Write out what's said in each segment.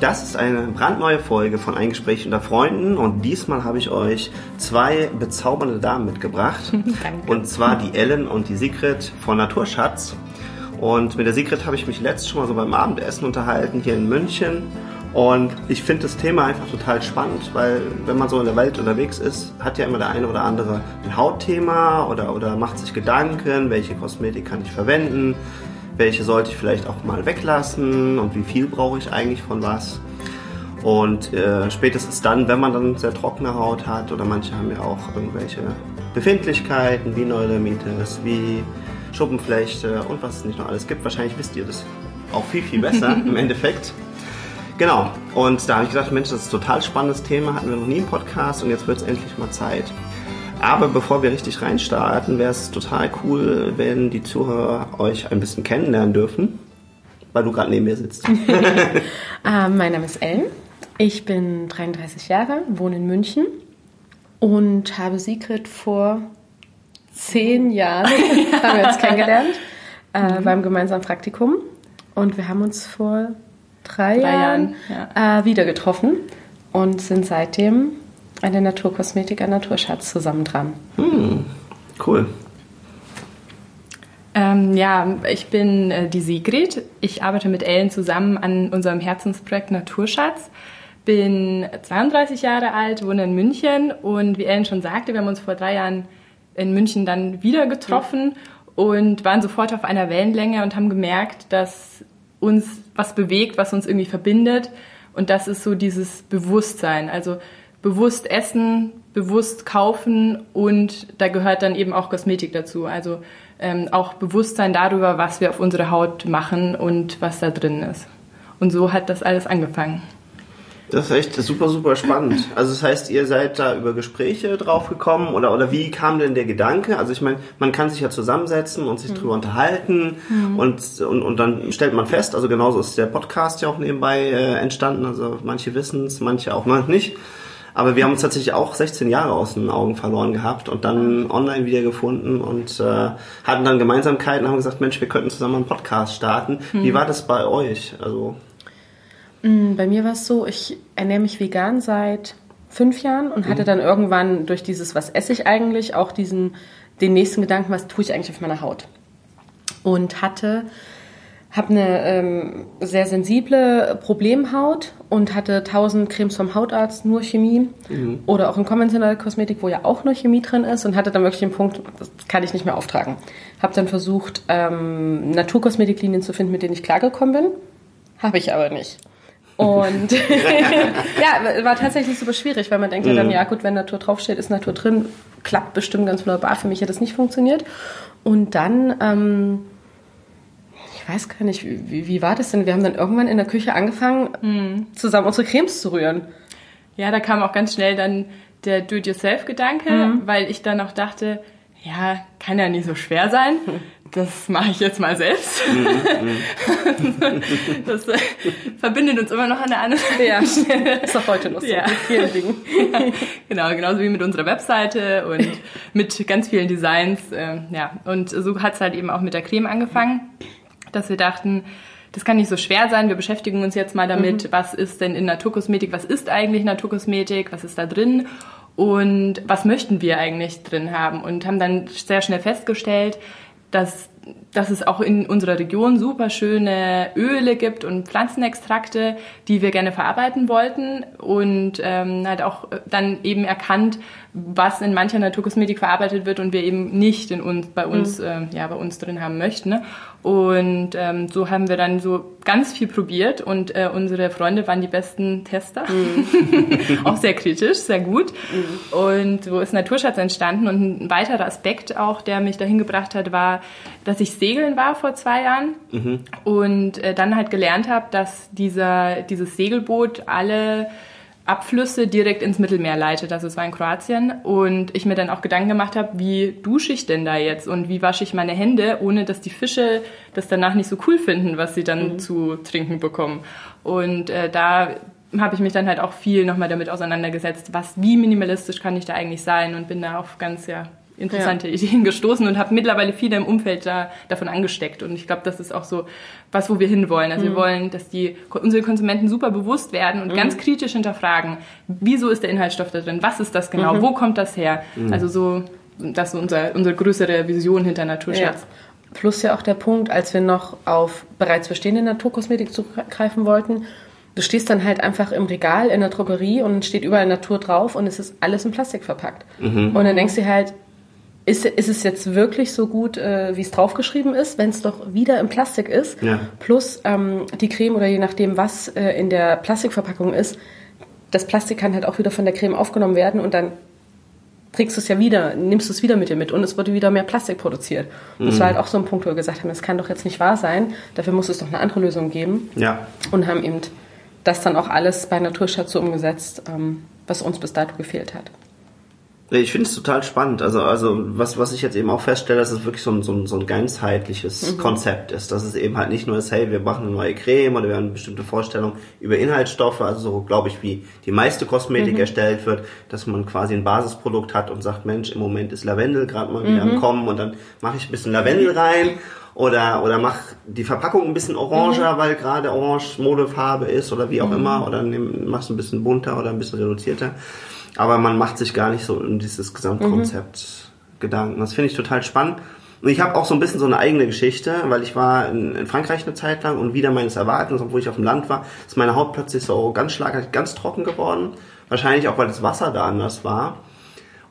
Das ist eine brandneue Folge von Ein Gespräch unter Freunden und diesmal habe ich euch zwei bezaubernde Damen mitgebracht. Danke. Und zwar die Ellen und die Sigrid von Naturschatz. Und mit der Sigrid habe ich mich letztes schon mal so beim Abendessen unterhalten hier in München. Und ich finde das Thema einfach total spannend, weil wenn man so in der Welt unterwegs ist, hat ja immer der eine oder andere ein Hautthema oder, oder macht sich Gedanken, welche Kosmetik kann ich verwenden, welche sollte ich vielleicht auch mal weglassen und wie viel brauche ich eigentlich von was. Und äh, spätestens dann, wenn man dann sehr trockene Haut hat oder manche haben ja auch irgendwelche Befindlichkeiten wie Neurodermitis, wie Schuppenflechte und was es nicht noch alles gibt. Wahrscheinlich wisst ihr das auch viel, viel besser im Endeffekt. Genau, und da habe ich gedacht, Mensch, das ist ein total spannendes Thema, hatten wir noch nie im Podcast und jetzt wird es endlich mal Zeit. Aber bevor wir richtig reinstarten, wäre es total cool, wenn die Zuhörer euch ein bisschen kennenlernen dürfen, weil du gerade neben mir sitzt. äh, mein Name ist Ellen, ich bin 33 Jahre, wohne in München und habe Sigrid vor zehn Jahren haben wir uns kennengelernt äh, mhm. beim gemeinsamen Praktikum und wir haben uns vor drei, drei Jahren, Jahren ja. äh, wieder getroffen und sind seitdem an der Naturkosmetik, an Naturschatz zusammen dran. Hm, cool. Ähm, ja, ich bin äh, die Sigrid. Ich arbeite mit Ellen zusammen an unserem Herzensprojekt Naturschatz. Bin 32 Jahre alt, wohne in München und wie Ellen schon sagte, wir haben uns vor drei Jahren in München dann wieder getroffen ja. und waren sofort auf einer Wellenlänge und haben gemerkt, dass uns was bewegt, was uns irgendwie verbindet. Und das ist so dieses Bewusstsein. Also bewusst essen, bewusst kaufen und da gehört dann eben auch Kosmetik dazu. Also ähm, auch Bewusstsein darüber, was wir auf unsere Haut machen und was da drin ist. Und so hat das alles angefangen. Das ist echt super, super spannend. Also das heißt, ihr seid da über Gespräche drauf gekommen oder, oder wie kam denn der Gedanke? Also ich meine, man kann sich ja zusammensetzen und sich mhm. drüber unterhalten mhm. und, und, und dann stellt man fest, also genauso ist der Podcast ja auch nebenbei äh, entstanden, also manche wissen es, manche auch noch nicht. Aber wir haben uns tatsächlich auch 16 Jahre aus den Augen verloren gehabt und dann online wieder gefunden und äh, hatten dann Gemeinsamkeiten und haben gesagt, Mensch, wir könnten zusammen einen Podcast starten. Mhm. Wie war das bei euch? Also Mm, bei mir war es so, ich ernähre mich vegan seit fünf Jahren und hatte mhm. dann irgendwann durch dieses, was esse ich eigentlich, auch diesen, den nächsten Gedanken, was tue ich eigentlich auf meiner Haut. Und hatte, habe eine ähm, sehr sensible Problemhaut und hatte tausend Cremes vom Hautarzt, nur Chemie mhm. oder auch in konventioneller Kosmetik, wo ja auch nur Chemie drin ist und hatte dann wirklich den Punkt, das kann ich nicht mehr auftragen. Habe dann versucht, ähm, Naturkosmetiklinien zu finden, mit denen ich klargekommen bin. Habe ich aber nicht. Und ja, war tatsächlich super schwierig, weil man denkt mhm. ja dann, mhm. ja gut, wenn Natur draufsteht, ist Natur drin, klappt bestimmt ganz wunderbar. Für mich hat das nicht funktioniert. Und dann, ähm, ich weiß gar nicht, wie, wie war das denn? Wir haben dann irgendwann in der Küche angefangen, mhm. zusammen unsere Cremes zu rühren. Ja, da kam auch ganz schnell dann der Do-it-yourself-Gedanke, mhm. weil ich dann auch dachte, ja, kann ja nicht so schwer sein. Das mache ich jetzt mal selbst. Mhm, das äh, verbindet uns immer noch an der anderen Ja, ist auch heute noch so ja. mit vielen Dingen. genau, genauso wie mit unserer Webseite und mit ganz vielen Designs. Äh, ja, und so hat es halt eben auch mit der Creme angefangen, dass wir dachten, das kann nicht so schwer sein. Wir beschäftigen uns jetzt mal damit, mhm. was ist denn in Naturkosmetik, was ist eigentlich Naturkosmetik, was ist da drin und was möchten wir eigentlich drin haben und haben dann sehr schnell festgestellt, dass, dass es auch in unserer Region super schöne Öle gibt und Pflanzenextrakte, die wir gerne verarbeiten wollten und ähm, halt auch dann eben erkannt, was in mancher Naturkosmetik verarbeitet wird und wir eben nicht in uns, bei uns, mhm. äh, ja, bei uns drin haben möchten. Ne? Und ähm, so haben wir dann so ganz viel probiert und äh, unsere Freunde waren die besten Tester. Mhm. auch sehr kritisch, sehr gut. Mhm. Und so ist Naturschatz entstanden. Und ein weiterer Aspekt auch, der mich dahin gebracht hat, war, dass ich segeln war vor zwei Jahren mhm. und äh, dann halt gelernt habe, dass dieser, dieses Segelboot alle Abflüsse direkt ins Mittelmeer leitet. Also es war in Kroatien. Und ich mir dann auch Gedanken gemacht habe, wie dusche ich denn da jetzt und wie wasche ich meine Hände, ohne dass die Fische das danach nicht so cool finden, was sie dann mhm. zu trinken bekommen. Und äh, da habe ich mich dann halt auch viel nochmal damit auseinandergesetzt, was, wie minimalistisch kann ich da eigentlich sein und bin da auf ganz ja, interessante ja. Ideen gestoßen und habe mittlerweile viele im Umfeld da, davon angesteckt. Und ich glaube, das ist auch so was, wo wir hinwollen. Also mhm. wir wollen, dass die unsere Konsumenten super bewusst werden und mhm. ganz kritisch hinterfragen, wieso ist der Inhaltsstoff da drin, was ist das genau, mhm. wo kommt das her? Mhm. Also so, das ist unser, unsere größere Vision hinter Naturschatz. Ja. Plus ja auch der Punkt, als wir noch auf bereits bestehende Naturkosmetik zugreifen wollten, du stehst dann halt einfach im Regal in der Drogerie und steht überall Natur drauf und es ist alles in Plastik verpackt. Mhm. Und dann denkst du halt, ist, ist es jetzt wirklich so gut, äh, wie es draufgeschrieben ist, wenn es doch wieder im Plastik ist? Ja. Plus ähm, die Creme oder je nachdem, was äh, in der Plastikverpackung ist, das Plastik kann halt auch wieder von der Creme aufgenommen werden und dann trägst du es ja wieder, nimmst du es wieder mit dir mit und es wurde wieder mehr Plastik produziert. Und mhm. das war halt auch so ein Punkt, wo wir gesagt haben, das kann doch jetzt nicht wahr sein, dafür muss es doch eine andere Lösung geben. Ja. Und haben eben das dann auch alles bei Naturschatz so umgesetzt, ähm, was uns bis dato gefehlt hat. Ich finde es total spannend. Also, also was, was ich jetzt eben auch feststelle, dass es wirklich so ein, so ein, so ein ganzheitliches mhm. Konzept ist. Dass es eben halt nicht nur ist, hey, wir machen eine neue Creme oder wir haben eine bestimmte Vorstellung über Inhaltsstoffe, also so glaube ich, wie die meiste Kosmetik mhm. erstellt wird, dass man quasi ein Basisprodukt hat und sagt, Mensch, im Moment ist Lavendel gerade mal wieder mhm. am Kommen und dann mache ich ein bisschen Lavendel rein oder oder mach die Verpackung ein bisschen oranger, mhm. weil gerade orange Modefarbe ist oder wie auch mhm. immer oder machst ein bisschen bunter oder ein bisschen reduzierter. Aber man macht sich gar nicht so um dieses Gesamtkonzept mhm. Gedanken. Das finde ich total spannend. Und ich habe auch so ein bisschen so eine eigene Geschichte, weil ich war in, in, Frankreich eine Zeit lang und wieder meines Erwartens, obwohl ich auf dem Land war, ist meine Haut plötzlich so ganz schlagartig ganz trocken geworden. Wahrscheinlich auch, weil das Wasser da anders war.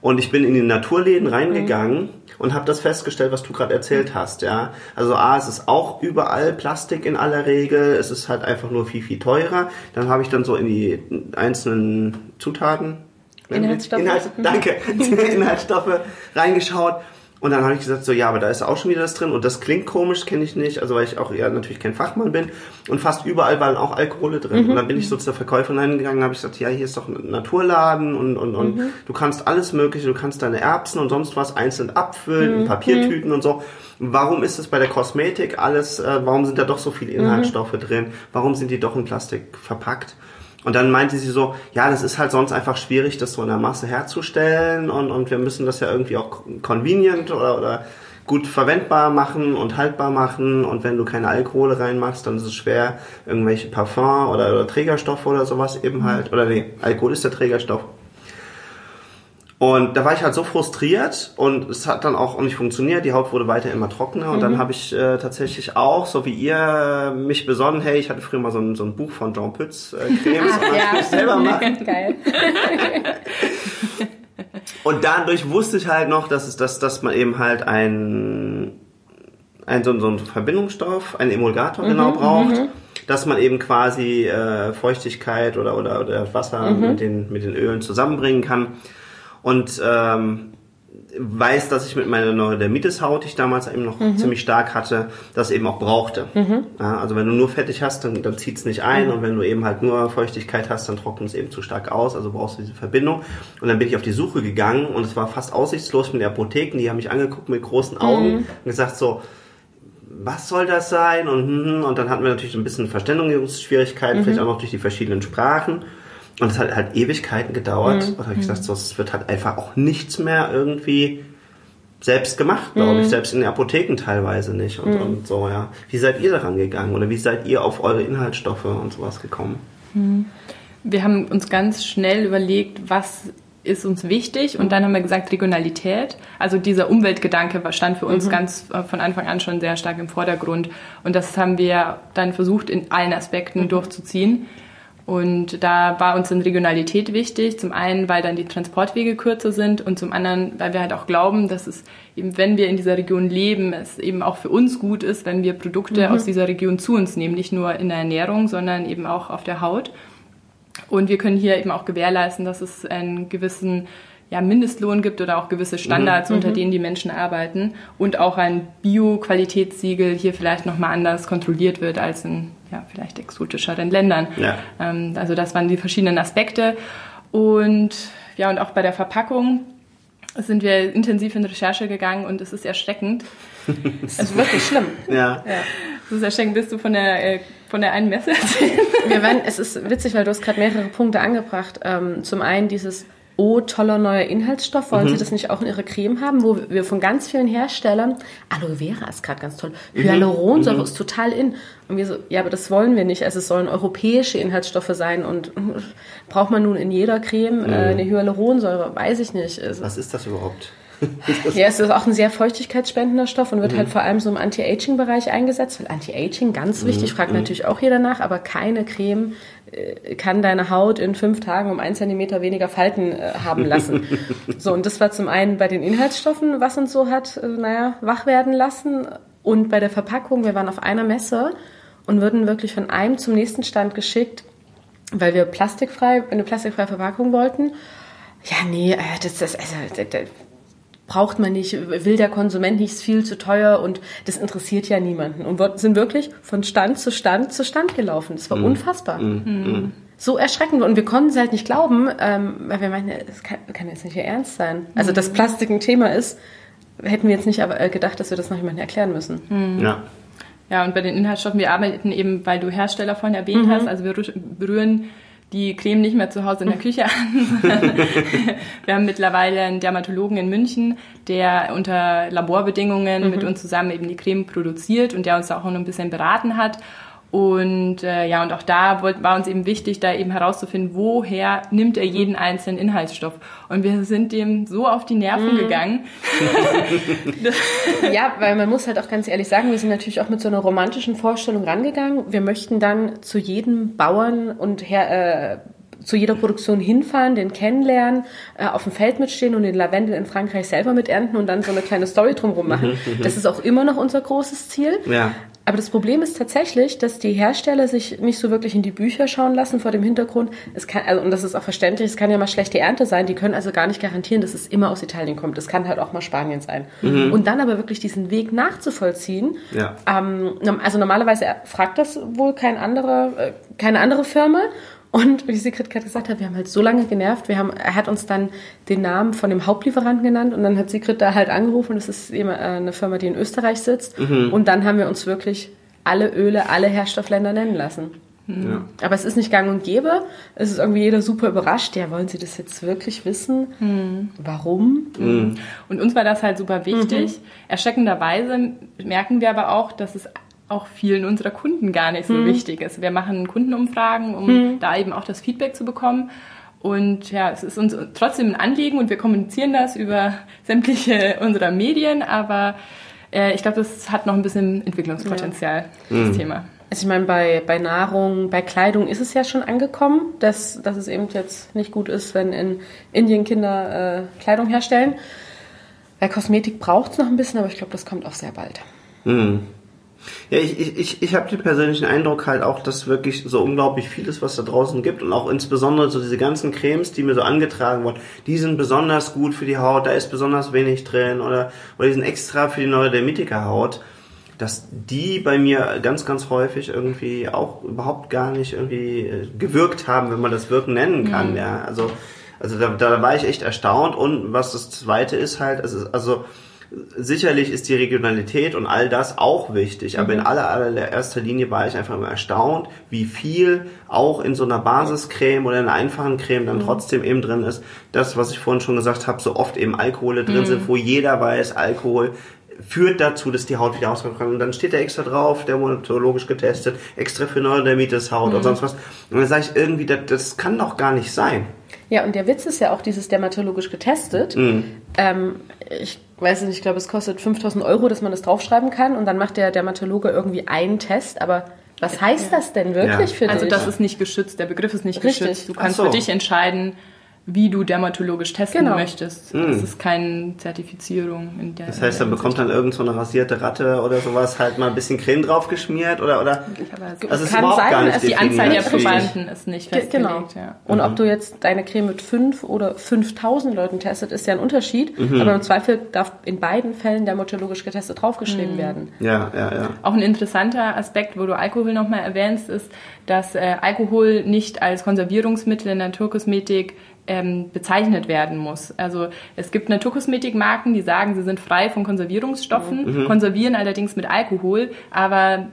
Und ich bin in die Naturläden reingegangen mhm. und habe das festgestellt, was du gerade erzählt hast. Ja, also a, es ist auch überall Plastik in aller Regel. Es ist halt einfach nur viel viel teurer. Dann habe ich dann so in die einzelnen Zutaten Inhaltsstoffe. Inhalt, danke, Inhaltsstoffe reingeschaut. Und dann habe ich gesagt, so ja, aber da ist auch schon wieder das drin und das klingt komisch, kenne ich nicht, also weil ich auch eher natürlich kein Fachmann bin. Und fast überall waren auch Alkohole drin. Mhm. Und dann bin ich so zur Verkäuferin reingegangen, habe ich gesagt, ja, hier ist doch ein Naturladen und, und, und mhm. du kannst alles mögliche, du kannst deine Erbsen und sonst was einzeln abfüllen, mhm. in Papiertüten und so. Warum ist es bei der Kosmetik alles, äh, warum sind da doch so viele mhm. Inhaltsstoffe drin? Warum sind die doch in Plastik verpackt? Und dann meinte sie so, ja, das ist halt sonst einfach schwierig, das so in der Masse herzustellen und, und wir müssen das ja irgendwie auch convenient oder, oder gut verwendbar machen und haltbar machen. Und wenn du keine Alkohole reinmachst, dann ist es schwer, irgendwelche Parfum oder, oder Trägerstoffe oder sowas eben halt, oder nee, Alkohol ist der Trägerstoff, und da war ich halt so frustriert und es hat dann auch nicht funktioniert. Die Haut wurde weiter immer trockener und mhm. dann habe ich äh, tatsächlich auch, so wie ihr, mich besonnen, hey, ich hatte früher mal so ein, so ein Buch von Jean Pütz, äh, Cremes, und ja. ich selber machen. Geil. und dadurch wusste ich halt noch, dass es, dass, dass man eben halt ein, ein so, so ein Verbindungsstoff, einen Emulgator mhm, genau braucht. Mhm dass man eben quasi äh, Feuchtigkeit oder, oder, oder Wasser mhm. mit, den, mit den Ölen zusammenbringen kann und ähm, weiß, dass ich mit meiner Neurodermitis-Haut, die ich damals eben noch mhm. ziemlich stark hatte, das eben auch brauchte. Mhm. Ja, also wenn du nur fettig hast, dann, dann zieht es nicht ein mhm. und wenn du eben halt nur Feuchtigkeit hast, dann trocknet es eben zu stark aus, also brauchst du diese Verbindung. Und dann bin ich auf die Suche gegangen und es war fast aussichtslos mit den Apotheken, die haben mich angeguckt mit großen Augen mhm. und gesagt so, was soll das sein? Und, hm, und dann hatten wir natürlich ein bisschen Verständigungsschwierigkeiten, vielleicht mhm. auch noch durch die verschiedenen Sprachen. Und es hat halt Ewigkeiten gedauert. Mhm. Und habe ich gesagt, so, es wird halt einfach auch nichts mehr irgendwie selbst gemacht, glaube mhm. ich, selbst in den Apotheken teilweise nicht und, mhm. und, so, ja. Wie seid ihr daran gegangen oder wie seid ihr auf eure Inhaltsstoffe und sowas gekommen? Mhm. Wir haben uns ganz schnell überlegt, was ist uns wichtig und dann haben wir gesagt Regionalität. Also dieser Umweltgedanke stand für uns mhm. ganz äh, von Anfang an schon sehr stark im Vordergrund und das haben wir dann versucht in allen Aspekten mhm. durchzuziehen. Und da war uns dann Regionalität wichtig. Zum einen, weil dann die Transportwege kürzer sind und zum anderen, weil wir halt auch glauben, dass es eben, wenn wir in dieser Region leben, es eben auch für uns gut ist, wenn wir Produkte mhm. aus dieser Region zu uns nehmen. Nicht nur in der Ernährung, sondern eben auch auf der Haut. Und wir können hier eben auch gewährleisten, dass es einen gewissen ja, Mindestlohn gibt oder auch gewisse Standards, mhm. unter mhm. denen die Menschen arbeiten und auch ein Bio-Qualitätssiegel hier vielleicht nochmal anders kontrolliert wird als in ja, vielleicht exotischeren Ländern. Ja. Ähm, also das waren die verschiedenen Aspekte. Und ja, und auch bei der Verpackung sind wir intensiv in Recherche gegangen und es ist erschreckend. es ist wirklich schlimm. Ja. ja. Es ist erschreckend. Bist du von der, äh, von der einen Messe erzählen? Wir werden, es ist witzig, weil du hast gerade mehrere Punkte angebracht. Ähm, zum einen dieses oh, toller neuer Inhaltsstoff, wollen Sie das nicht auch in Ihrer Creme haben? Wo wir von ganz vielen Herstellern, Aloe Vera ist gerade ganz toll, Hyaluronsäure ist total in. Und wir so, ja, aber das wollen wir nicht. Also es sollen europäische Inhaltsstoffe sein und braucht man nun in jeder Creme äh, eine Hyaluronsäure? Weiß ich nicht. Also, Was ist das überhaupt? ja, es ist auch ein sehr feuchtigkeitsspendender Stoff und wird halt vor allem so im Anti-Aging-Bereich eingesetzt. Weil Anti-Aging, ganz wichtig, fragt natürlich auch jeder nach, aber keine Creme äh, kann deine Haut in fünf Tagen um ein Zentimeter weniger Falten äh, haben lassen. so, und das war zum einen bei den Inhaltsstoffen, was uns so hat, äh, naja, wach werden lassen. Und bei der Verpackung, wir waren auf einer Messe und wurden wirklich von einem zum nächsten Stand geschickt, weil wir plastikfrei, eine plastikfreie Verpackung wollten. Ja, nee, äh, das, das, also, das braucht man nicht, will der Konsument nicht, ist viel zu teuer und das interessiert ja niemanden. Und wir sind wirklich von Stand zu Stand zu Stand gelaufen. Das war unfassbar. So erschreckend. Und wir konnten es halt nicht glauben, ähm, weil wir meinten, das kann, kann jetzt nicht ihr Ernst sein. Also, dass Plastik ein Thema ist, hätten wir jetzt nicht aber, äh, gedacht, dass wir das noch jemandem erklären müssen. Ja. Ja, und bei den Inhaltsstoffen, wir arbeiten eben, weil du Hersteller vorhin erwähnt hast, also wir rü- berühren die Creme nicht mehr zu Hause in der Küche an, wir haben mittlerweile einen Dermatologen in München, der unter Laborbedingungen mit uns zusammen eben die Creme produziert und der uns auch noch ein bisschen beraten hat. Und äh, ja, und auch da wollt, war uns eben wichtig, da eben herauszufinden, woher nimmt er jeden einzelnen Inhaltsstoff. Und wir sind dem so auf die Nerven gegangen. Ja, weil man muss halt auch ganz ehrlich sagen, wir sind natürlich auch mit so einer romantischen Vorstellung rangegangen. Wir möchten dann zu jedem Bauern und her, äh, zu jeder Produktion hinfahren, den kennenlernen, äh, auf dem Feld mitstehen und den Lavendel in Frankreich selber miternten und dann so eine kleine Story drumherum machen. Das ist auch immer noch unser großes Ziel. Ja. Aber das Problem ist tatsächlich, dass die Hersteller sich nicht so wirklich in die Bücher schauen lassen vor dem Hintergrund. Es kann, also, und das ist auch verständlich, es kann ja mal schlechte Ernte sein. Die können also gar nicht garantieren, dass es immer aus Italien kommt. Das kann halt auch mal Spanien sein. Und dann aber wirklich diesen Weg nachzuvollziehen. Ja. Ähm, also normalerweise fragt das wohl kein anderer, äh, keine andere Firma. Und wie Sigrid gerade gesagt hat, wir haben halt so lange genervt. Wir haben, er hat uns dann den Namen von dem Hauptlieferanten genannt und dann hat Sigrid da halt angerufen. Das ist eben, äh, eine Firma, die in Österreich sitzt. Und dann haben wir uns wirklich alle Öle, alle Herstoffländer nennen lassen. Ja. Aber es ist nicht gang und gäbe. Es ist irgendwie jeder super überrascht. Ja, wollen Sie das jetzt wirklich wissen? Warum? Und uns war das halt super wichtig. Erschreckenderweise merken wir aber auch, dass es auch vielen unserer Kunden gar nicht so wichtig ist. Wir machen Kundenumfragen, um da eben auch das Feedback zu bekommen. Und ja, es ist uns trotzdem ein Anliegen und wir kommunizieren das über sämtliche unserer Medien, aber äh, ich glaube, das hat noch ein bisschen Entwicklungspotenzial, das Thema. Also ich meine, bei, bei Nahrung, bei Kleidung ist es ja schon angekommen, dass, dass es eben jetzt nicht gut ist, wenn in Indien Kinder äh, Kleidung herstellen. Bei Kosmetik braucht es noch ein bisschen, aber ich glaube, das kommt auch sehr bald. Ja, ich, ich, ich, habe den persönlichen Eindruck halt auch, dass wirklich so unglaublich vieles, was da draußen gibt. Und auch insbesondere so diese ganzen Cremes, die mir so angetragen wurden, die sind besonders gut für die Haut, da ist besonders wenig drin. Oder, oder die sind extra für die Neurodermitiker-Haut, dass die bei mir ganz, ganz häufig irgendwie auch überhaupt gar nicht irgendwie äh, gewirkt haben, wenn man das Wirken nennen kann, ja. Also, also da, da war ich echt erstaunt. Und was das zweite ist halt, ist, also, Sicherlich ist die Regionalität und all das auch wichtig, aber in aller, allererster Linie war ich einfach immer erstaunt, wie viel auch in so einer Basiscreme oder in einer einfachen Creme dann trotzdem eben drin ist. Das, was ich vorhin schon gesagt habe, so oft eben Alkohole drin sind, wo jeder weiß, Alkohol führt dazu, dass die Haut wieder auskommt. Und dann steht da extra drauf, dermatologisch getestet, extra für Neurodermitis Haut und sonst was. Und dann sage ich irgendwie, das, das kann doch gar nicht sein. Ja, und der Witz ist ja auch dieses dermatologisch getestet. Ähm, ich weiß nicht, ich glaube, es kostet 5000 Euro, dass man das draufschreiben kann und dann macht der Dermatologe irgendwie einen Test, aber was heißt das denn wirklich Ja. für Also dich? das ist nicht geschützt, der Begriff ist nicht Richtig. geschützt. Du kannst so. für dich entscheiden, wie du dermatologisch testen Genau. möchtest. Es ist keine Zertifizierung in der Das heißt, dann bekommt dann irgend so eine rasierte Ratte oder sowas halt mal ein bisschen Creme drauf geschmiert oder, oder? Also es ist Kann überhaupt sein, gar nicht dass die Anzahl der. Probanden ist nicht Ge- festgelegt. Genau. Ja. Und ob du jetzt deine Creme mit fünf oder 5000 Leuten testet, ist ja ein Unterschied. Aber im Zweifel darf in beiden Fällen dermatologisch getestet draufgeschrieben werden. Ja, ja, ja. Auch ein interessanter Aspekt, wo du Alkohol nochmal erwähnst, ist, dass äh, Alkohol nicht als Konservierungsmittel in Naturkosmetik ähm, bezeichnet werden muss. Also es gibt Naturkosmetikmarken, die sagen, sie sind frei von Konservierungsstoffen, konservieren allerdings mit Alkohol, aber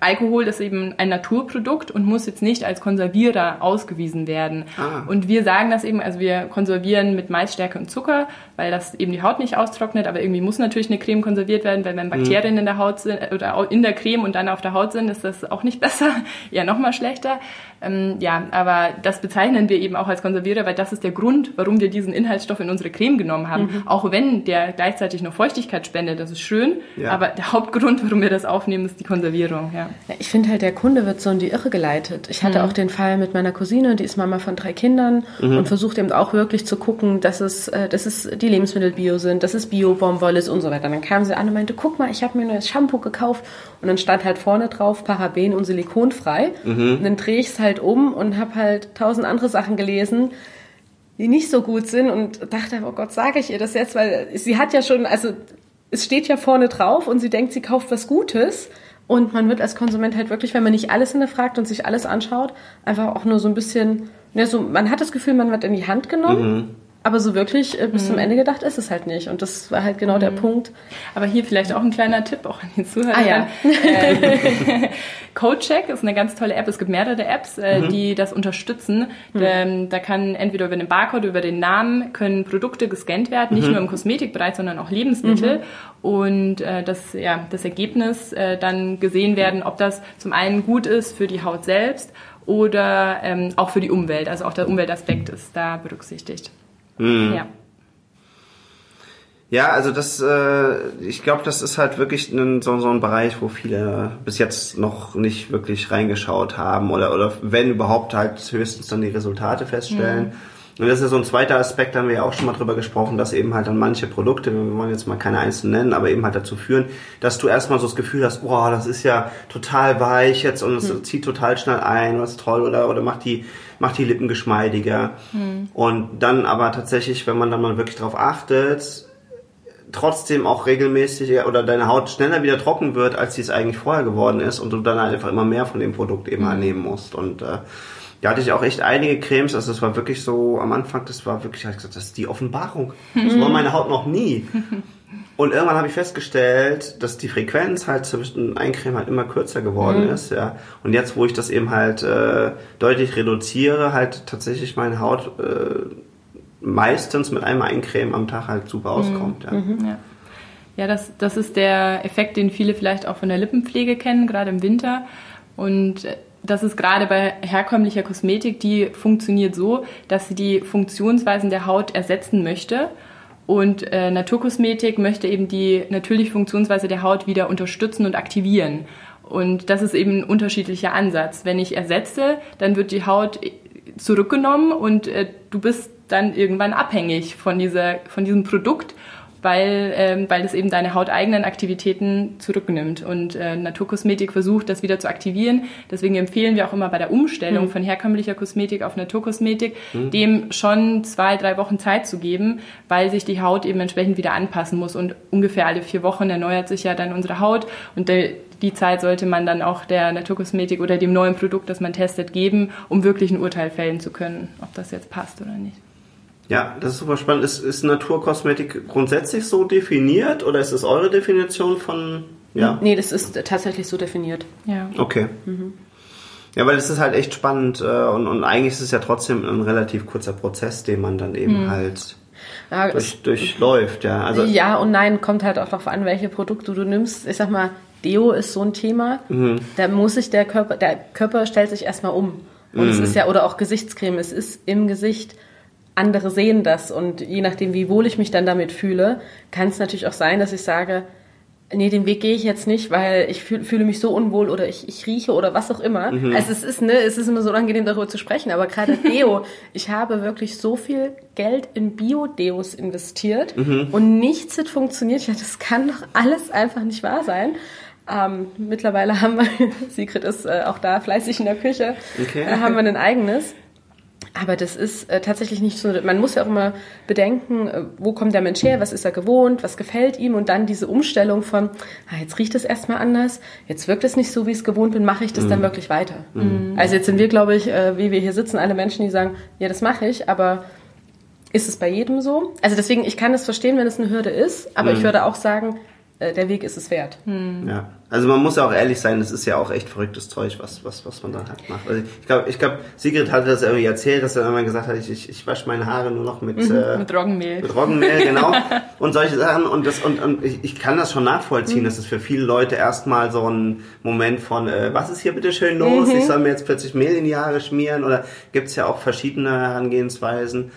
Alkohol ist eben ein Naturprodukt und muss jetzt nicht als Konservierer ausgewiesen werden. Ah. Und wir sagen das eben, also wir konservieren mit Maisstärke und Zucker, weil das eben die Haut nicht austrocknet, aber irgendwie muss natürlich eine Creme konserviert werden, weil wenn Bakterien mhm. in der Haut sind oder in der Creme und dann auf der Haut sind, ist das auch nicht besser, ja noch mal schlechter. Ähm, ja, aber das bezeichnen wir eben auch als Konservierer, weil das ist der Grund, warum wir diesen Inhaltsstoff in unsere Creme genommen haben. Mhm. Auch wenn der gleichzeitig noch Feuchtigkeit spendet, das ist schön, ja. aber der Hauptgrund, warum wir das aufnehmen, ist die Konservierung. Ja. ja ich finde halt, der Kunde wird so in die Irre geleitet. Ich hatte mhm. auch den Fall mit meiner Cousine, die ist Mama von drei Kindern mhm. und versucht eben auch wirklich zu gucken, dass es, äh, dass es die Lebensmittel bio sind, dass es Bio-Baumwolle ist und so weiter. Dann kam sie an und meinte, guck mal, ich habe mir ein neues Shampoo gekauft und dann stand halt vorne drauf Paraben und silikonfrei. Mhm. Und dann drehe ich es halt um und habe halt tausend andere Sachen gelesen, die nicht so gut sind und dachte, oh Gott, sage ich ihr das jetzt, weil sie hat ja schon, also es steht ja vorne drauf und sie denkt, sie kauft was Gutes. Und man wird als Konsument halt wirklich, wenn man nicht alles hinterfragt und sich alles anschaut, einfach auch nur so ein bisschen, ja, so, man hat das Gefühl, man wird in die Hand genommen. Mhm. Aber so wirklich äh, bis mhm. zum Ende gedacht ist es halt nicht. Und das war halt genau mhm. der Punkt. Aber hier vielleicht auch ein kleiner Tipp auch an die Zuhörer. Ah, ja. ähm, CodeCheck ist eine ganz tolle App. Es gibt mehrere Apps, äh, mhm. die das unterstützen. Mhm. Ähm, da kann entweder über den Barcode, über den Namen können Produkte gescannt werden, nicht mhm. nur im Kosmetikbereich, sondern auch Lebensmittel. Mhm. Und äh, das, ja, das Ergebnis äh, dann gesehen werden, ob das zum einen gut ist für die Haut selbst oder ähm, auch für die Umwelt. Also auch der Umweltaspekt ist da berücksichtigt. Mhm. Ja. Ja, also das, äh, ich glaube, das ist halt wirklich ein, so, so ein Bereich, wo viele bis jetzt noch nicht wirklich reingeschaut haben oder, oder wenn überhaupt halt höchstens dann die Resultate feststellen. Mhm. Und das ist ja so ein zweiter Aspekt, da haben wir ja auch schon mal drüber gesprochen, dass eben halt dann manche Produkte, wir wollen jetzt mal keine einzelnen nennen, aber eben halt dazu führen, dass du erstmal so das Gefühl hast, boah, das ist ja total weich jetzt und es mhm. zieht total schnell ein, was toll oder, oder macht die, macht die Lippen geschmeidiger. Mhm. Und dann aber tatsächlich, wenn man dann mal wirklich drauf achtet, trotzdem auch regelmäßig oder deine Haut schneller wieder trocken wird, als sie es eigentlich vorher geworden ist und du dann einfach immer mehr von dem Produkt eben mhm. annehmen musst. Und äh, da hatte ich auch echt einige Cremes, also es war wirklich so, am Anfang, das war wirklich, ich gesagt, das ist die Offenbarung. Das war meine Haut noch nie. Und irgendwann habe ich festgestellt, dass die Frequenz halt zwischen ein Creme halt immer kürzer geworden mhm. ist, ja. Und jetzt, wo ich das eben halt äh, deutlich reduziere, halt tatsächlich meine Haut äh, meistens mit einmal Eincreme am Tag halt super mhm. auskommt, ja. Mhm. ja. Ja, das, das ist der Effekt, den viele vielleicht auch von der Lippenpflege kennen, gerade im Winter. Und das ist gerade bei herkömmlicher Kosmetik, die funktioniert so, dass sie die Funktionsweisen der Haut ersetzen möchte. Und äh, Naturkosmetik möchte eben die natürliche Funktionsweise der Haut wieder unterstützen und aktivieren. Und das ist eben ein unterschiedlicher Ansatz. Wenn ich ersetze, dann wird die Haut zurückgenommen und äh, du bist dann irgendwann abhängig von, dieser, von diesem Produkt weil, ähm, weil das eben deine hauteigenen Aktivitäten zurücknimmt. Und äh, Naturkosmetik versucht, das wieder zu aktivieren. Deswegen empfehlen wir auch immer bei der Umstellung mhm. von herkömmlicher Kosmetik auf Naturkosmetik, mhm. dem schon zwei, drei Wochen Zeit zu geben, weil sich die Haut eben entsprechend wieder anpassen muss. Und ungefähr alle vier Wochen erneuert sich ja dann unsere Haut. Und der, die Zeit sollte man dann auch der Naturkosmetik oder dem neuen Produkt, das man testet, geben, um wirklich ein Urteil fällen zu können, ob das jetzt passt oder nicht. Ja, das ist super spannend. Ist, ist Naturkosmetik grundsätzlich so definiert oder ist es eure Definition von. Ja? Nee, das ist tatsächlich so definiert. Ja. Okay. Mhm. Ja, weil es ist halt echt spannend äh, und, und eigentlich ist es ja trotzdem ein relativ kurzer Prozess, den man dann eben mhm. halt ja, durch, durchläuft. Ja. Also, ja und nein, kommt halt auch darauf an, welche Produkte du nimmst. Ich sag mal, Deo ist so ein Thema. Mhm. Da muss sich der Körper, der Körper stellt sich erstmal um. Und es mhm. ist ja, oder auch Gesichtscreme, es ist im Gesicht andere sehen das und je nachdem, wie wohl ich mich dann damit fühle, kann es natürlich auch sein, dass ich sage, nee, den Weg gehe ich jetzt nicht, weil ich fühl, fühle mich so unwohl oder ich, ich rieche oder was auch immer. Mhm. Also es ist, ne, es ist immer so angenehm darüber zu sprechen, aber gerade Deo, ich habe wirklich so viel Geld in Bio-Deos investiert mhm. und nichts hat funktioniert. Ja, das kann doch alles einfach nicht wahr sein. Ähm, mittlerweile haben wir, Secret ist äh, auch da fleißig in der Küche, okay. äh, haben wir ein eigenes. Aber das ist äh, tatsächlich nicht so. Man muss ja auch immer bedenken, äh, wo kommt der Mensch her, was ist er gewohnt, was gefällt ihm und dann diese Umstellung von, ah, jetzt riecht es erstmal anders, jetzt wirkt es nicht so, wie ich es gewohnt bin, mache ich das mhm. dann wirklich weiter. Mhm. Also jetzt sind wir, glaube ich, äh, wie wir hier sitzen, alle Menschen, die sagen, ja, das mache ich, aber ist es bei jedem so? Also deswegen, ich kann es verstehen, wenn es eine Hürde ist, aber mhm. ich würde auch sagen, der Weg ist es wert. Hm. Ja. Also man muss ja auch ehrlich sein, das ist ja auch echt verrücktes Zeug, was, was, was man da halt macht. Also ich glaube, ich glaub, Sigrid hatte das irgendwie erzählt, dass er immer gesagt hat, ich, ich, ich wasche meine Haare nur noch mit, mhm, äh, mit Roggenmehl. Mit Roggenmehl, genau. und solche Sachen. Und das und, und ich, ich kann das schon nachvollziehen, mhm. dass es für viele Leute erstmal so ein Moment von, äh, was ist hier bitte schön los? Mhm. Ich soll mir jetzt plötzlich Mehl in die Haare schmieren oder gibt's ja auch verschiedene Herangehensweisen.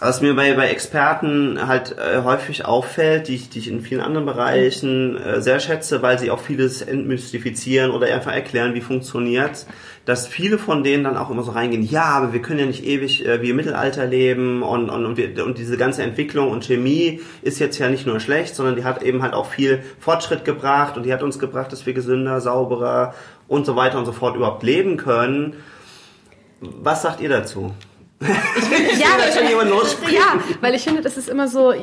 Was mir bei, bei Experten halt äh, häufig auffällt, die ich, die ich in vielen anderen Bereichen äh, sehr schätze, weil sie auch vieles entmystifizieren oder einfach erklären, wie funktioniert, dass viele von denen dann auch immer so reingehen, ja, aber wir können ja nicht ewig äh, wie im Mittelalter leben und, und, und, wir, und diese ganze Entwicklung und Chemie ist jetzt ja nicht nur schlecht, sondern die hat eben halt auch viel Fortschritt gebracht und die hat uns gebracht, dass wir gesünder, sauberer und so weiter und so fort überhaupt leben können. Was sagt ihr dazu? Ich finde, ja, schon jemand ja, weil ich finde, das ist immer so,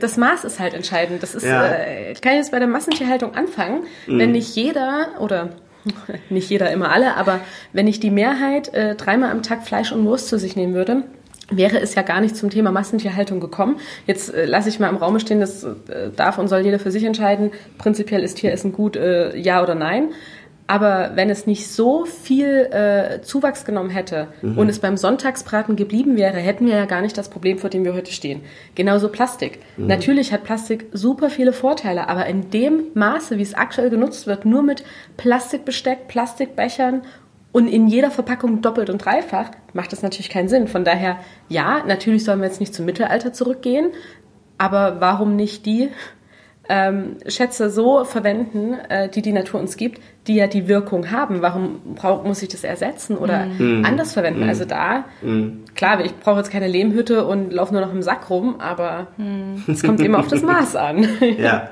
das Maß ist halt entscheidend. Das ist, ja. äh, ich kann jetzt bei der Massentierhaltung anfangen, mhm. wenn nicht jeder oder nicht jeder immer alle, aber wenn nicht die Mehrheit äh, dreimal am Tag Fleisch und Wurst zu sich nehmen würde, wäre es ja gar nicht zum Thema Massentierhaltung gekommen. Jetzt äh, lasse ich mal im Raum stehen, das äh, darf und soll jeder für sich entscheiden. Prinzipiell ist Tieressen gut, äh, ja oder nein. Aber wenn es nicht so viel äh, Zuwachs genommen hätte mhm. und es beim Sonntagsbraten geblieben wäre, hätten wir ja gar nicht das Problem, vor dem wir heute stehen. Genauso Plastik. Mhm. Natürlich hat Plastik super viele Vorteile, aber in dem Maße, wie es aktuell genutzt wird, nur mit Plastikbesteck, Plastikbechern und in jeder Verpackung doppelt und dreifach, macht das natürlich keinen Sinn. Von daher, ja, natürlich sollen wir jetzt nicht zum Mittelalter zurückgehen, aber warum nicht die ähm, Schätze so verwenden, äh, die die Natur uns gibt, die ja die Wirkung haben. Warum brauch, muss ich das ersetzen oder mhm. anders verwenden? Mhm. Also da, mhm. klar, ich brauche jetzt keine Lehmhütte und laufe nur noch im Sack rum, aber mhm. es kommt immer auf das Maß an. Ja.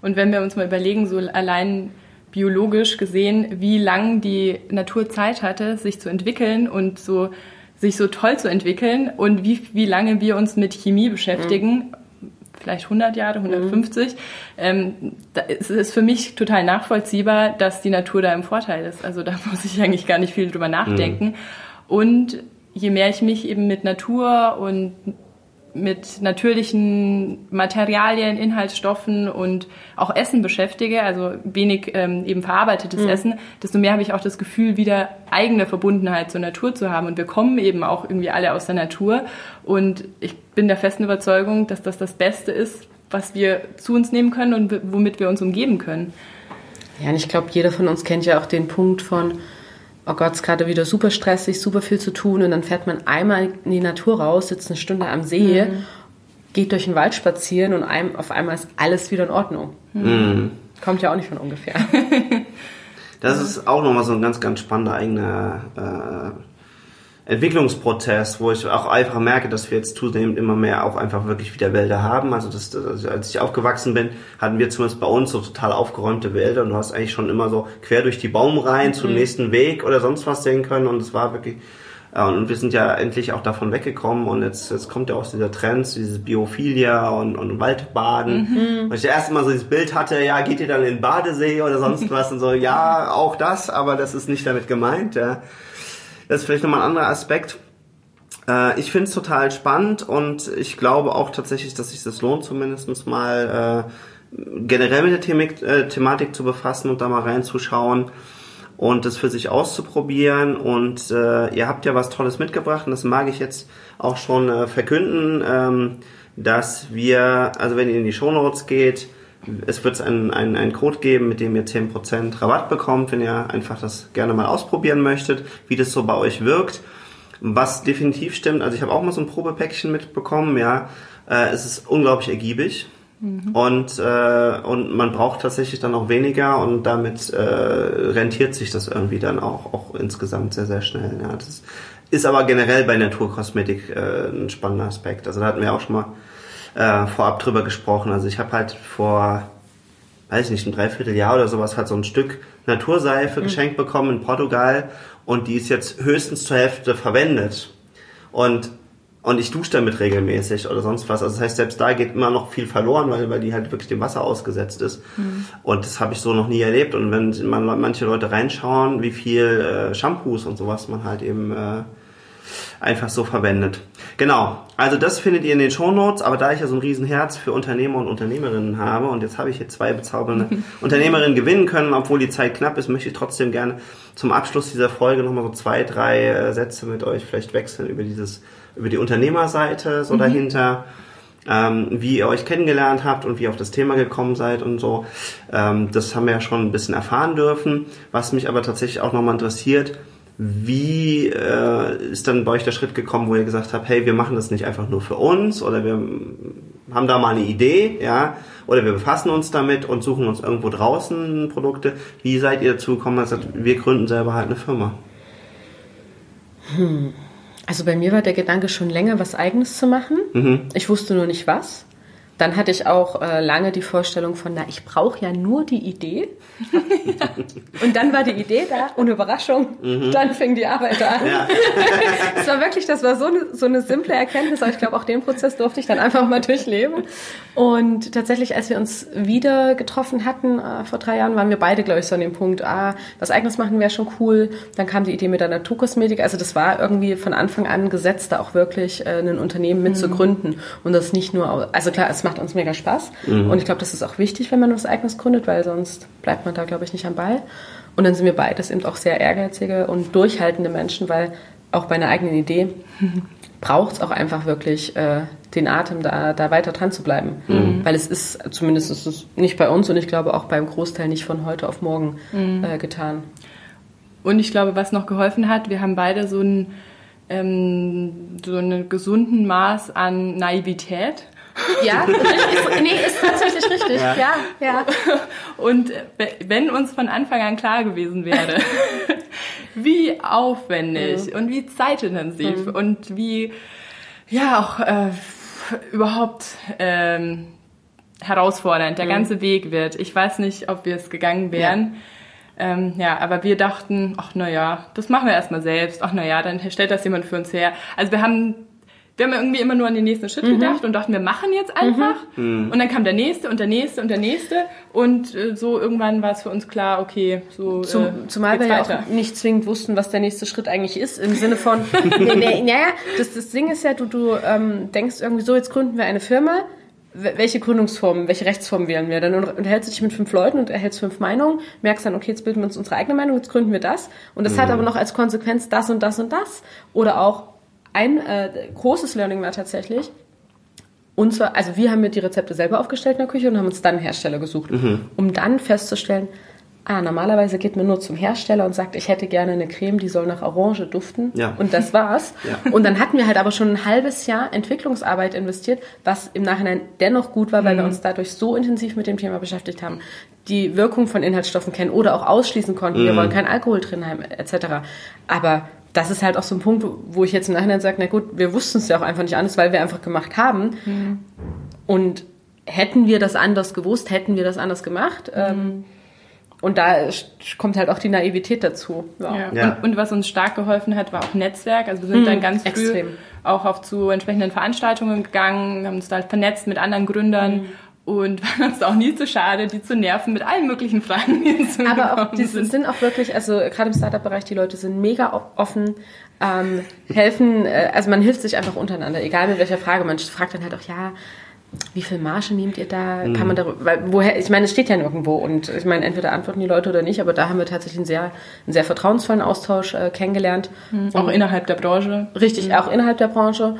Und wenn wir uns mal überlegen, so allein biologisch gesehen, wie lang die Natur Zeit hatte, sich zu entwickeln und so sich so toll zu entwickeln und wie, wie lange wir uns mit Chemie beschäftigen, mhm vielleicht 100 Jahre, 150. Mhm. Ähm, da ist es für mich total nachvollziehbar, dass die Natur da im Vorteil ist. Also da muss ich eigentlich gar nicht viel drüber nachdenken. Mhm. Und je mehr ich mich eben mit Natur und mit natürlichen Materialien, Inhaltsstoffen und auch Essen beschäftige, also wenig ähm, eben verarbeitetes mhm. Essen, desto mehr habe ich auch das Gefühl, wieder eigene Verbundenheit zur Natur zu haben. Und wir kommen eben auch irgendwie alle aus der Natur. Und ich bin der festen Überzeugung, dass das das Beste ist, was wir zu uns nehmen können und womit wir uns umgeben können. Ja, und ich glaube, jeder von uns kennt ja auch den Punkt von, oh Gott, es ist gerade wieder super stressig, super viel zu tun und dann fährt man einmal in die Natur raus, sitzt eine Stunde am See, mhm. geht durch den Wald spazieren und einem, auf einmal ist alles wieder in Ordnung. Mhm. Kommt ja auch nicht von ungefähr. Das ist auch nochmal so ein ganz, ganz spannender eigener äh, Entwicklungsprozess, wo ich auch einfach merke, dass wir jetzt zunehmend immer mehr auch einfach wirklich wieder Wälder haben. Also, das, also als ich aufgewachsen bin, hatten wir zumindest bei uns so total aufgeräumte Wälder und du hast eigentlich schon immer so quer durch die Baumreihen mhm. zum nächsten Weg oder sonst was sehen können und es war wirklich und wir sind ja endlich auch davon weggekommen und jetzt, jetzt kommt ja auch dieser Trend, dieses Biophilia und, und Waldbaden. Mhm. Und ich das erste Mal so dieses Bild hatte, ja, geht ihr dann in den Badesee oder sonst was und so, ja, auch das, aber das ist nicht damit gemeint. Ja. Das ist vielleicht nochmal ein anderer Aspekt. Äh, ich finde es total spannend und ich glaube auch tatsächlich, dass sich das lohnt, zumindest mal äh, generell mit der Thematik, äh, Thematik zu befassen und da mal reinzuschauen und das für sich auszuprobieren. Und äh, ihr habt ja was Tolles mitgebracht und das mag ich jetzt auch schon äh, verkünden, ähm, dass wir, also wenn ihr in die Show Notes geht, es wird einen, einen, einen Code geben, mit dem ihr 10% Rabatt bekommt, wenn ihr einfach das gerne mal ausprobieren möchtet, wie das so bei euch wirkt. Was definitiv stimmt, also ich habe auch mal so ein Probepäckchen mitbekommen, ja, äh, es ist unglaublich ergiebig. Mhm. Und, äh, und man braucht tatsächlich dann auch weniger und damit äh, rentiert sich das irgendwie dann auch, auch insgesamt sehr, sehr schnell. Ja. Das ist aber generell bei Naturkosmetik äh, ein spannender Aspekt. Also da hatten wir auch schon mal äh, vorab drüber gesprochen. Also ich habe halt vor, weiß ich nicht, ein Dreivierteljahr oder sowas halt so ein Stück Naturseife mhm. geschenkt bekommen in Portugal und die ist jetzt höchstens zur Hälfte verwendet. Und und ich dusche damit regelmäßig oder sonst was. Also das heißt, selbst da geht immer noch viel verloren, weil, weil die halt wirklich dem Wasser ausgesetzt ist. Mhm. Und das habe ich so noch nie erlebt. Und wenn man manche Leute reinschauen, wie viel äh, Shampoos und sowas man halt eben äh, einfach so verwendet. Genau, also das findet ihr in den Shownotes, aber da ich ja so ein Riesenherz für Unternehmer und Unternehmerinnen habe und jetzt habe ich hier zwei bezaubernde Unternehmerinnen gewinnen können, obwohl die Zeit knapp ist, möchte ich trotzdem gerne zum Abschluss dieser Folge nochmal so zwei, drei äh, Sätze mit euch vielleicht wechseln über dieses, über die Unternehmerseite so mhm. dahinter. Ähm, wie ihr euch kennengelernt habt und wie ihr auf das Thema gekommen seid und so. Ähm, das haben wir ja schon ein bisschen erfahren dürfen. Was mich aber tatsächlich auch nochmal interessiert, wie äh, ist dann bei euch der Schritt gekommen, wo ihr gesagt habt, hey, wir machen das nicht einfach nur für uns oder wir haben da mal eine Idee, ja, oder wir befassen uns damit und suchen uns irgendwo draußen Produkte. Wie seid ihr dazu gekommen, dass ihr sagt, wir gründen selber halt eine Firma? Hm. Also bei mir war der Gedanke schon länger, was Eigenes zu machen. Mhm. Ich wusste nur nicht was. Dann hatte ich auch äh, lange die Vorstellung von, na, ich brauche ja nur die Idee. und dann war die Idee da und Überraschung, mhm. dann fing die Arbeit an. Ja. das war wirklich, das war so eine, so eine simple Erkenntnis, aber ich glaube, auch den Prozess durfte ich dann einfach mal durchleben. Und tatsächlich, als wir uns wieder getroffen hatten äh, vor drei Jahren, waren wir beide, glaube ich, so an dem Punkt, ah, was eigenes machen wäre schon cool. Dann kam die Idee mit der Naturkosmetik. Also das war irgendwie von Anfang an gesetzt, da auch wirklich äh, ein Unternehmen mitzugründen. Mhm. Und das nicht nur, also klar, es macht macht uns mega Spaß. Mhm. Und ich glaube, das ist auch wichtig, wenn man was Eigenes gründet, weil sonst bleibt man da, glaube ich, nicht am Ball. Und dann sind wir beides eben auch sehr ehrgeizige und durchhaltende Menschen, weil auch bei einer eigenen Idee braucht es auch einfach wirklich äh, den Atem, da, da weiter dran zu bleiben. Mhm. Weil es ist, zumindest ist es nicht bei uns und ich glaube auch beim Großteil nicht von heute auf morgen mhm. äh, getan. Und ich glaube, was noch geholfen hat, wir haben beide so einen, ähm, so einen gesunden Maß an Naivität. Ja, ist, nee, ist tatsächlich richtig. Ja. ja, ja. Und wenn uns von Anfang an klar gewesen wäre, wie aufwendig mhm. und wie zeitintensiv mhm. und wie, ja, auch äh, überhaupt ähm, herausfordernd der mhm. ganze Weg wird. Ich weiß nicht, ob wir es gegangen wären. Ja. Ähm, ja, aber wir dachten, ach na ja, das machen wir erstmal selbst. Ach na ja, dann stellt das jemand für uns her. Also wir haben wir haben irgendwie immer nur an den nächsten Schritt mhm. gedacht und dachten, wir machen jetzt einfach. Mhm. Und dann kam der nächste und der nächste und der nächste. Und äh, so irgendwann war es für uns klar, okay, so. Zum, äh, zumal wir ja auch nicht zwingend wussten, was der nächste Schritt eigentlich ist. Im Sinne von, nee, nee, naja, das, das Ding ist ja, du, du ähm, denkst irgendwie so, jetzt gründen wir eine Firma welche Gründungsform, welche Rechtsform wählen wir? Dann unterhältst du dich mit fünf Leuten und erhältst fünf Meinungen, merkst dann, okay, jetzt bilden wir uns unsere eigene Meinung, jetzt gründen wir das. Und das mhm. hat aber noch als Konsequenz das und das und das. Oder auch, ein äh, großes Learning war tatsächlich, und zwar, also wir haben mit die Rezepte selber aufgestellt in der Küche und haben uns dann einen Hersteller gesucht, mhm. um dann festzustellen, ah, normalerweise geht man nur zum Hersteller und sagt, ich hätte gerne eine Creme, die soll nach Orange duften. Ja. Und das war's. Ja. Und dann hatten wir halt aber schon ein halbes Jahr Entwicklungsarbeit investiert, was im Nachhinein dennoch gut war, weil mhm. wir uns dadurch so intensiv mit dem Thema beschäftigt haben, die Wirkung von Inhaltsstoffen kennen oder auch ausschließen konnten, mhm. wir wollen keinen Alkohol drin haben, etc. Aber das ist halt auch so ein Punkt, wo ich jetzt im Nachhinein sage, na gut, wir wussten es ja auch einfach nicht anders, weil wir einfach gemacht haben. Mhm. Und hätten wir das anders gewusst, hätten wir das anders gemacht. Mhm. Ähm, und da kommt halt auch die Naivität dazu. Ja. ja. ja. Und, und, was uns stark geholfen hat, war auch Netzwerk. Also wir sind mhm, dann ganz früh extrem. auch auf zu entsprechenden Veranstaltungen gegangen, haben uns da vernetzt mit anderen Gründern mhm und waren uns auch nie zu schade, die zu nerven mit allen möglichen Fragen, die uns Aber auch die sind. sind auch wirklich, also gerade im Startup-Bereich, die Leute sind mega offen, ähm, helfen, äh, also man hilft sich einfach untereinander, egal mit welcher Frage. Man fragt dann halt auch, ja, wie viel Marge nehmt ihr da? Mhm. Kann man darüber, weil, woher, ich meine, es steht ja nirgendwo und ich meine, entweder antworten die Leute oder nicht, aber da haben wir tatsächlich einen sehr, einen sehr vertrauensvollen Austausch äh, kennengelernt. Mhm. Auch innerhalb der Branche. Richtig, mhm. auch innerhalb der Branche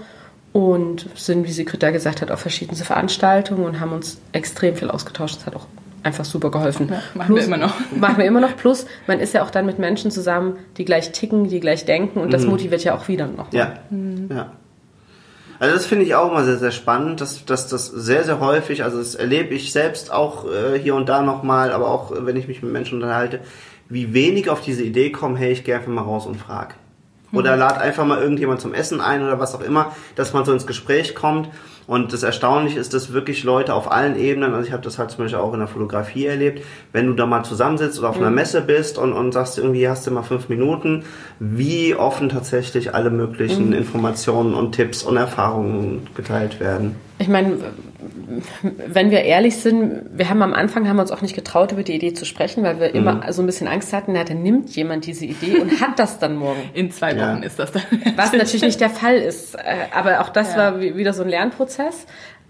und sind, wie Sigrid da gesagt hat, auf verschiedenste Veranstaltungen und haben uns extrem viel ausgetauscht. Das hat auch einfach super geholfen. Ja, machen Plus, wir immer noch. Machen wir immer noch. Plus, man ist ja auch dann mit Menschen zusammen, die gleich ticken, die gleich denken und das mhm. motiviert ja auch wieder noch. Ja. Mhm. ja. Also das finde ich auch immer sehr, sehr spannend, dass, dass das sehr, sehr häufig, also das erlebe ich selbst auch äh, hier und da nochmal, aber auch wenn ich mich mit Menschen unterhalte, wie wenig auf diese Idee kommen, hey, ich gehe einfach mal raus und frage. Oder lad einfach mal irgendjemand zum Essen ein oder was auch immer, dass man so ins Gespräch kommt. Und das Erstaunliche ist, dass wirklich Leute auf allen Ebenen, also ich habe das halt zum Beispiel auch in der Fotografie erlebt, wenn du da mal zusammensitzt oder auf einer mhm. Messe bist und, und sagst irgendwie, hast du mal fünf Minuten, wie offen tatsächlich alle möglichen mhm. Informationen und Tipps und Erfahrungen geteilt werden. Ich meine, wenn wir ehrlich sind, wir haben am Anfang haben wir uns auch nicht getraut, über die Idee zu sprechen, weil wir mhm. immer so ein bisschen Angst hatten, na, dann nimmt jemand diese Idee und hat das dann morgen. In zwei Wochen ja. ist das dann. Was natürlich nicht der Fall ist. Äh, aber auch das ja. war wieder so ein Lernprozess.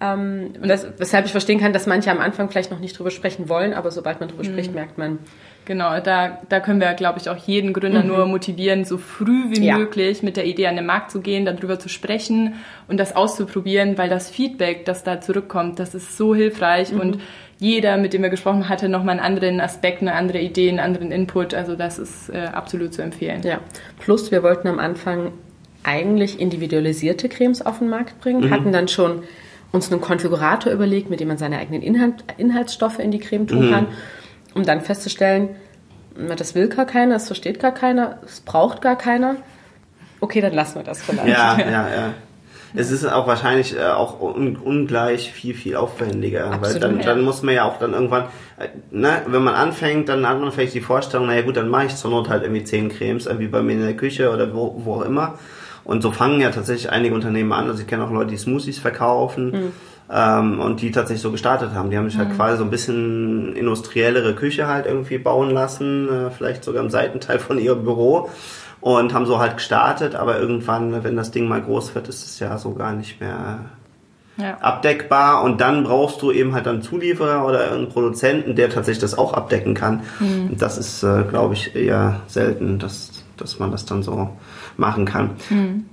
Ähm, das, weshalb ich verstehen kann, dass manche am Anfang vielleicht noch nicht drüber sprechen wollen, aber sobald man drüber mhm. spricht, merkt man, Genau, da, da können wir, glaube ich, auch jeden Gründer mhm. nur motivieren, so früh wie ja. möglich mit der Idee an den Markt zu gehen, darüber zu sprechen und das auszuprobieren, weil das Feedback, das da zurückkommt, das ist so hilfreich mhm. und jeder, mit dem wir gesprochen hatte nochmal einen anderen Aspekt, eine andere Idee, einen anderen Input. Also das ist äh, absolut zu empfehlen. Ja. Plus, wir wollten am Anfang eigentlich individualisierte Cremes auf den Markt bringen, mhm. hatten dann schon uns einen Konfigurator überlegt, mit dem man seine eigenen Inhalt, Inhaltsstoffe in die Creme tun mhm. kann um dann festzustellen, das will gar keiner, das versteht gar keiner, es braucht gar keiner. Okay, dann lassen wir das vielleicht. Ja, ja, ja. Es ist auch wahrscheinlich äh, auch un ungleich viel, viel aufwendiger. Absolut, weil dann, ja. dann muss man ja auch dann irgendwann, äh, ne, wenn man anfängt, dann hat man vielleicht die Vorstellung, naja gut, dann mache ich zur Not halt irgendwie zehn Cremes, irgendwie bei mir in der Küche oder wo, wo auch immer. Und so fangen ja tatsächlich einige Unternehmen an. Also ich kenne auch Leute, die Smoothies verkaufen. Mhm ähm, und die tatsächlich so gestartet haben. Die haben sich halt mhm. quasi so ein bisschen industriellere Küche halt irgendwie bauen lassen, äh, vielleicht sogar im Seitenteil von ihrem Büro und haben so halt gestartet, aber irgendwann, wenn das Ding mal groß wird, ist es ja so gar nicht mehr ja. abdeckbar und dann brauchst du eben halt einen Zulieferer oder einen Produzenten, der tatsächlich das auch abdecken kann. Mhm. Das ist, äh, glaube ich, eher selten, dass, dass man das dann so machen kann. Mhm.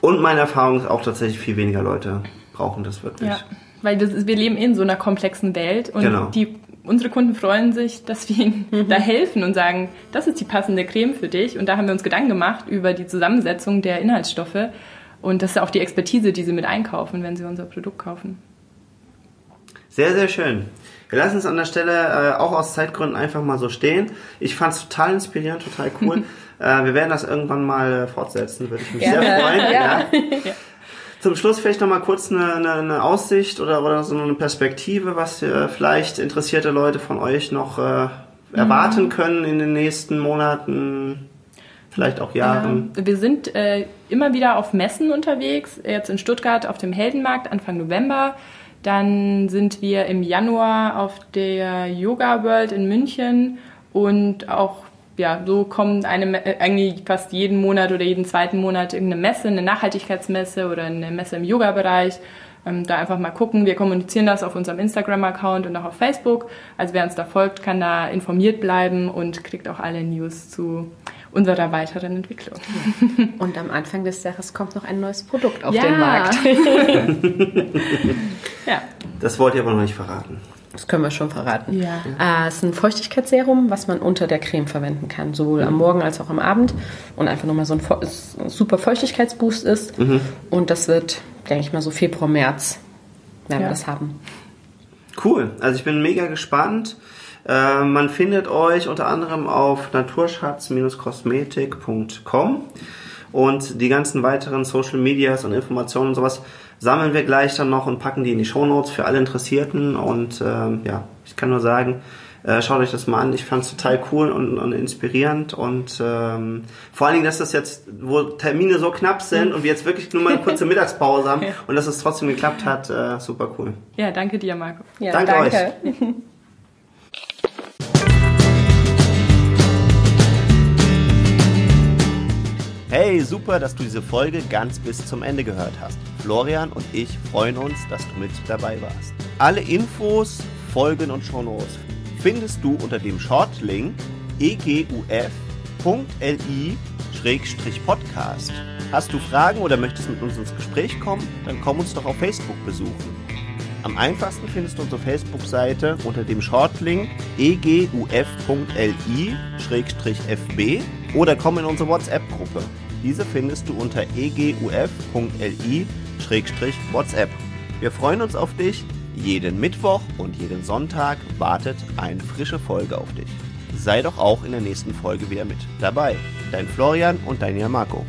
Und meine Erfahrung ist auch tatsächlich viel weniger Leute brauchen das wirklich. Ja, weil das, wir leben in so einer komplexen Welt und genau. die, unsere Kunden freuen sich, dass wir ihnen mhm. da helfen und sagen, das ist die passende Creme für dich. Und da haben wir uns Gedanken gemacht über die Zusammensetzung der Inhaltsstoffe. Und das ist auch die Expertise, die sie mit einkaufen, wenn sie unser Produkt kaufen. Sehr, sehr schön. Wir lassen es an der Stelle äh, auch aus Zeitgründen einfach mal so stehen. Ich fand es total inspirierend, total cool. äh, wir werden das irgendwann mal äh, fortsetzen, würde ich mich ja. sehr freuen. Ja. Ja. Zum Schluss vielleicht noch mal kurz eine, eine, eine Aussicht oder, oder so eine Perspektive, was äh, vielleicht interessierte Leute von euch noch äh, erwarten mhm. können in den nächsten Monaten, vielleicht auch Jahren. Ja, wir sind äh, immer wieder auf Messen unterwegs, jetzt in Stuttgart auf dem Heldenmarkt Anfang November. Dann sind wir im Januar auf der Yoga World in München und auch ja, so kommt eine, äh, eigentlich fast jeden Monat oder jeden zweiten Monat irgendeine Messe, eine Nachhaltigkeitsmesse oder eine Messe im Yoga-Bereich. Ähm, da einfach mal gucken. Wir kommunizieren das auf unserem Instagram-Account und auch auf Facebook. Also wer uns da folgt, kann da informiert bleiben und kriegt auch alle News zu unserer weiteren Entwicklung. Und am Anfang des Jahres kommt noch ein neues Produkt auf ja. den Markt. Das wollt ihr aber noch nicht verraten. Das können wir schon verraten. Ja. Äh, es ist ein Feuchtigkeitsserum, was man unter der Creme verwenden kann, sowohl mhm. am Morgen als auch am Abend. Und einfach nochmal so ein, ein super Feuchtigkeitsboost ist. Mhm. Und das wird, denke ich mal, so Februar, März werden ja. wir das haben. Cool. Also ich bin mega gespannt. Äh, man findet euch unter anderem auf naturschatz-kosmetik.com und die ganzen weiteren Social Medias und Informationen und sowas sammeln wir gleich dann noch und packen die in die Shownotes für alle Interessierten. Und ähm, ja, ich kann nur sagen, äh, schaut euch das mal an. Ich fand es total cool und, und inspirierend und ähm, vor allen Dingen, dass das jetzt, wo Termine so knapp sind und wir jetzt wirklich nur mal eine kurze Mittagspause haben und dass es trotzdem geklappt hat, äh, super cool. Ja, danke dir, Marco. Ja, danke, danke. euch. Hey, super, dass du diese Folge ganz bis zum Ende gehört hast. Florian und ich freuen uns, dass du mit dabei warst. Alle Infos, Folgen und Shownotes findest du unter dem Shortlink eguf.li-podcast. Hast du Fragen oder möchtest mit uns ins Gespräch kommen? Dann komm uns doch auf Facebook besuchen. Am einfachsten findest du unsere Facebook-Seite unter dem Shortlink eguf.li-fb oder komm in unsere WhatsApp-Gruppe. Diese findest du unter eguf.li-whatsapp. Wir freuen uns auf dich. Jeden Mittwoch und jeden Sonntag wartet eine frische Folge auf dich. Sei doch auch in der nächsten Folge wieder mit dabei. Dein Florian und dein Jan Marco.